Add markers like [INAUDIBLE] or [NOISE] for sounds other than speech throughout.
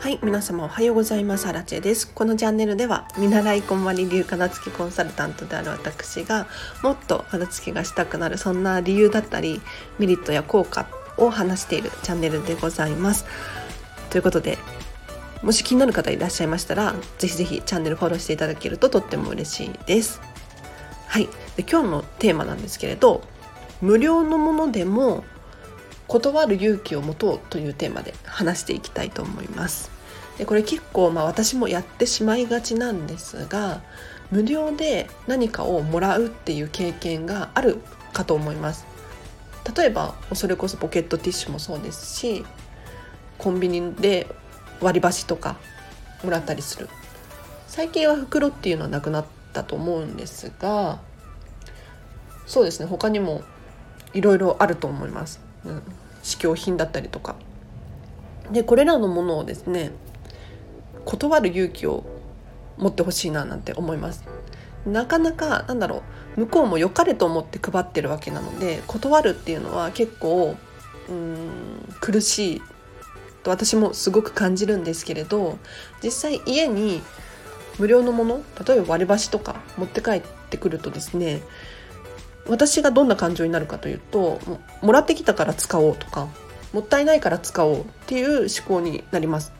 はい皆様おはようございます。アラチェです。このチャンネルでは見習いこんまり流片付けコンサルタントである私がもっと片付けがしたくなるそんな理由だったりメリットや効果を話しているチャンネルでございます。ということでもし気になる方いらっしゃいましたらぜひぜひチャンネルフォローしていただけるととっても嬉しいです。はい。で今日のテーマなんですけれど無料のものでも断る勇気を持とうというテーマで話していきたいと思います。でこれ結構まあ私もやってしまいがちなんですが無料で何かをもらうっていう経験があるかと思います。例えばそれこそポケットティッシュもそうですしコンビニで割り箸とかもらったりする。最近は袋っていうのはなくなったと思うんですがそうですね他にもいろいろあると思います、うん、試供品だったりとか。でこれらのものをですね断る勇気を持ってほしいななんて思います。なかなかなんだろう向こうも良かれと思って配ってるわけなので断るっていうのは結構うん苦しいと私もすごく感じるんですけれど実際家に無料のもの例えば割り箸とか持って帰ってくるとですね私がどんな感情になるかというともらってきたから使おうとかもったいないから使おうっていう思考になります。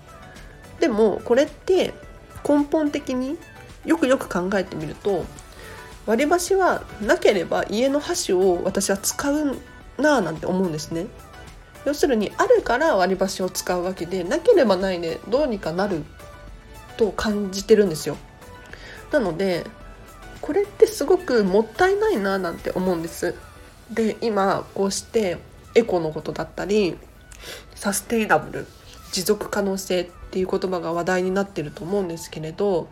でもこれって根本的によくよく考えてみると割り箸はなければ家の箸を私は使うなぁなんて思うんですね。要するにあるから割り箸を使うわけでなければないでどうにかなると感じてるんですよ。なのでこれってすごくもったいないななんて思うんですで今こうしてエコのことだったりサステイナブル持続可能性っていう言葉が話題になってると思うんですけれど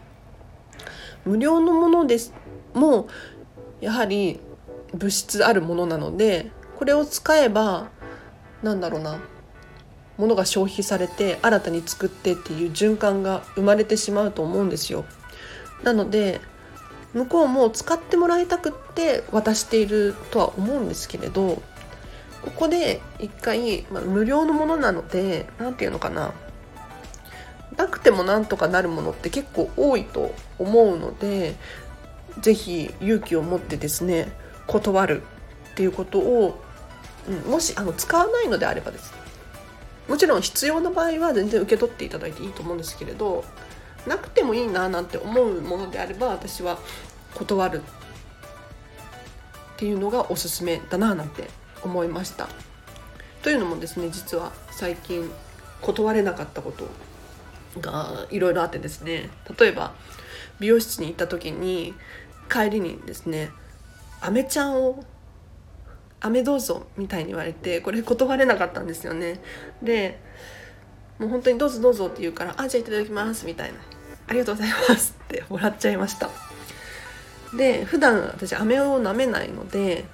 無料のものですもやはり物質あるものなのでこれを使えばなんだろうなものが消費されて新たに作ってっていう循環が生まれてしまうと思うんですよ。なので向こうも使ってもらいたくって渡しているとは思うんですけれどここで一回、まあ、無料のものなので何て言うのかな。なくてもなんとかなるものって結構多いと思うので是非勇気を持ってですね断るっていうことを、うん、もしあの使わないのであればですもちろん必要な場合は全然受け取っていただいていいと思うんですけれどなくてもいいななんて思うものであれば私は断るっていうのがおすすめだななんて思いました。というのもですね実は最近断れなかったことがいろいろあってですね例えば美容室に行った時に帰りにですね「アメちゃんを飴どうぞ」みたいに言われてこれ断れなかったんですよね。でもう本当にどうぞどうぞって言うから「あじゃあいただきます」みたいな「ありがとうございます」って [LAUGHS] もらっちゃいました。で普段私飴を舐めないので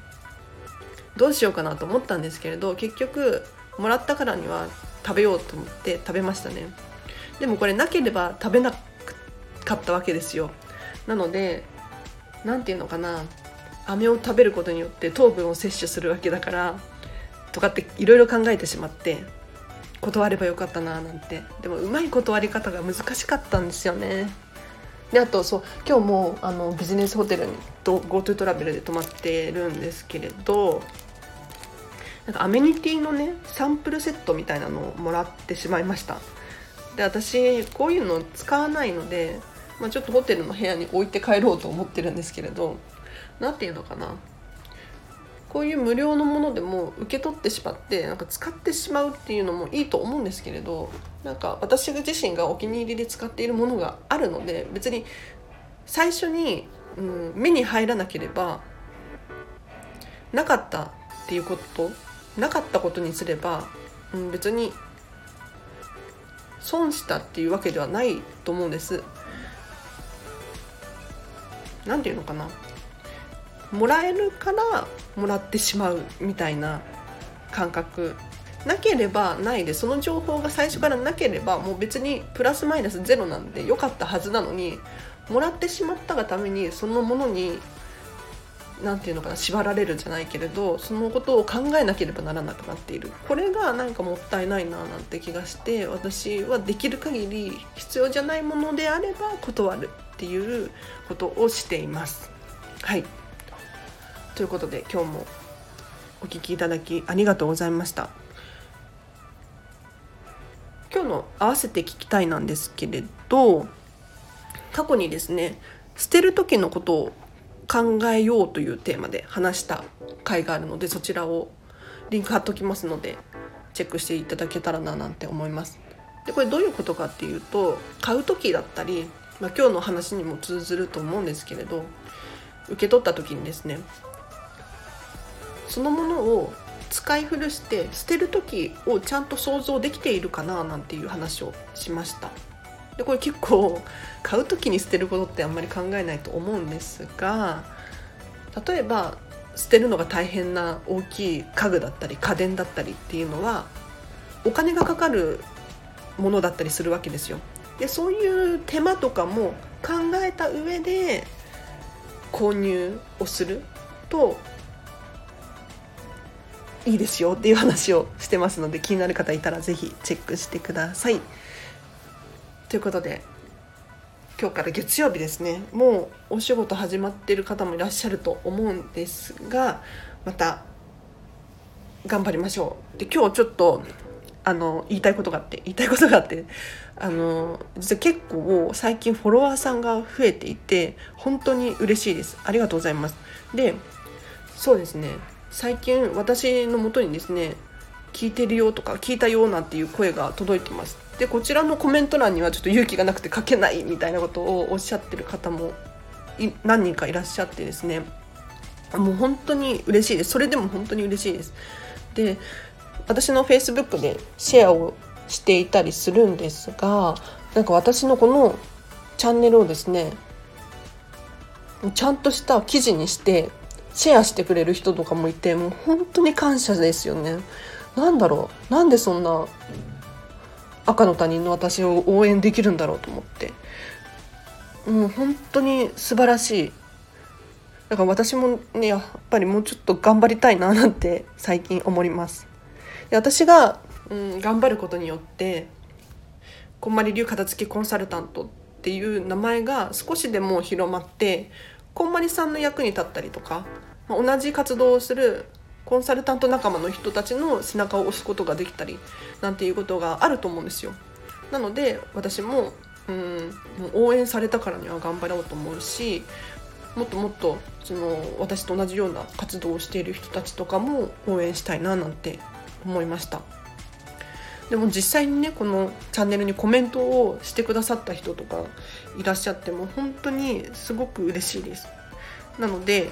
どうしようかなと思ったんですけれど結局もらったからには食べようと思って食べましたね。でもこれなければ食べなかったわけですよ。なので何て言うのかな。飴を食べることによって糖分を摂取するわけだからとかっていろいろ考えてしまって断ればよかったななんて。でもうまい断り方が難しかったんですよね。であとそう今日もあのビジネスホテルに GoTo トラベルで泊まってるんですけれどなんかアメニティのねサンプルセットみたいなのをもらってしまいました。で私こういうの使わないので、まあ、ちょっとホテルの部屋に置いて帰ろうと思ってるんですけれど何て言うのかな。こういう無料のものでも受け取ってしまってなんか使ってしまうっていうのもいいと思うんですけれどなんか私自身がお気に入りで使っているものがあるので別に最初に、うん、目に入らなければなかったっていうことなかったことにすれば、うん、別に損したっていうわけではないと思うんです。なんていうのかなもらえるからもらってしまうみたいな感覚。なければないでその情報が最初からなければもう別にプラスマイナスゼロなんで良かったはずなのにもらってしまったがためにそのものに何て言うのかな縛られるじゃないけれどそのことを考えなければならなくなっている。これがなんかもったいないななんて気がして私はできる限り必要じゃないものであれば断るっていうことをしています。はい。ということで今日もお聴きいただきありがとうございました。今日の合わせて聞きたいなんですけれど過去にですね捨てる時のことを考えようというテーマで話した回があるのでそちらをリンク貼っときますのでチェックしていただけたらななんて思います。でこれどういうことかっていうと買う時だったり、まあ、今日の話にも通ずると思うんですけれど受け取った時にですねそのものを使い古して捨てる時をちゃんと想像できているかななんていう話をしましたでこれ結構買う時に捨てることってあんまり考えないと思うんですが例えば捨てるのが大変な大きい家具だったり家電だったりっていうのはお金がかかるものだったりするわけですよ。でそういう手間とかも考えた上で購入をするといいですよっていう話をしてますので気になる方いたら是非チェックしてください。ということで今日から月曜日ですね。もうお仕事始まってる方もいらっしゃると思うんですがまた頑張りましょう。で今日ちょっとあの言いたいことがあって言いたいことがあってあの実は結構最近フォロワーさんが増えていて本当に嬉しいです。ありがとうございます。でそうですね。最近私のもとにですね聞いてるよとか聞いたよなんていう声が届いてます。でこちらのコメント欄にはちょっと勇気がなくて書けないみたいなことをおっしゃってる方も何人かいらっしゃってですね。もう本当に嬉しいです。それでも本当に嬉しいです。で私の Facebook でシェアをしていたりするんですがなんか私のこのチャンネルをですねちゃんとした記事にしてシェアしてくれる人とかもいてもう本当に感謝ですよね。なんだろう。なんでそんな赤の他人の私を応援できるんだろうと思って。もう本当に素晴らしい。だから私もねやっぱりもうちょっと頑張りたいななんて [LAUGHS] 最近思います。で私が、うん、頑張ることによってこんまり流片付けコンサルタントっていう名前が少しでも広まってこんまりさんの役に立ったりとか、まあ、同じ活動をするコンサルタント仲間の人たちの背中を押すことができたりなんていうことがあると思うんですよ。なので私もうん応援されたからには頑張ろうと思うしもっともっとその私と同じような活動をしている人たちとかも応援したいななんて思いましたでも実際にねこのチャンネルにコメントをしてくださった人とかいらっしゃっても本当にすごく嬉しいです。なので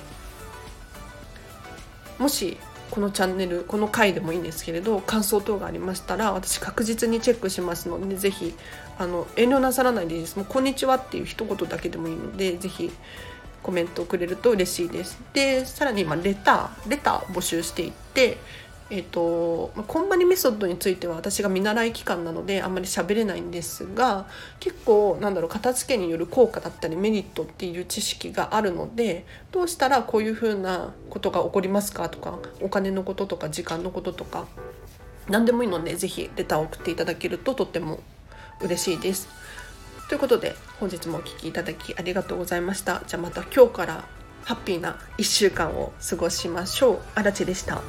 もしこのチャンネルこの回でもいいんですけれど感想等がありましたら私確実にチェックしますのでぜひあの遠慮なさらないでいいです。もうこんにちはっていう一言だけでもいいのでぜひコメントをくれると嬉しいです。でさらに今レターレター募集していってえーと、コンバニメソッドについては私が見習い期間なのであんまり喋れないんですが結構なんだろう片付けによる効果だったりメリットっていう知識があるのでどうしたらこういうふうなことが起こりますかとかお金のこととか時間のこととか何でもいいので是非レターを送っていただけるととっても嬉しいです。ということで本日もお聴きいただきありがとうございました。じゃあまた今日からハッピーな1週間を過ごしましょう。あらでした。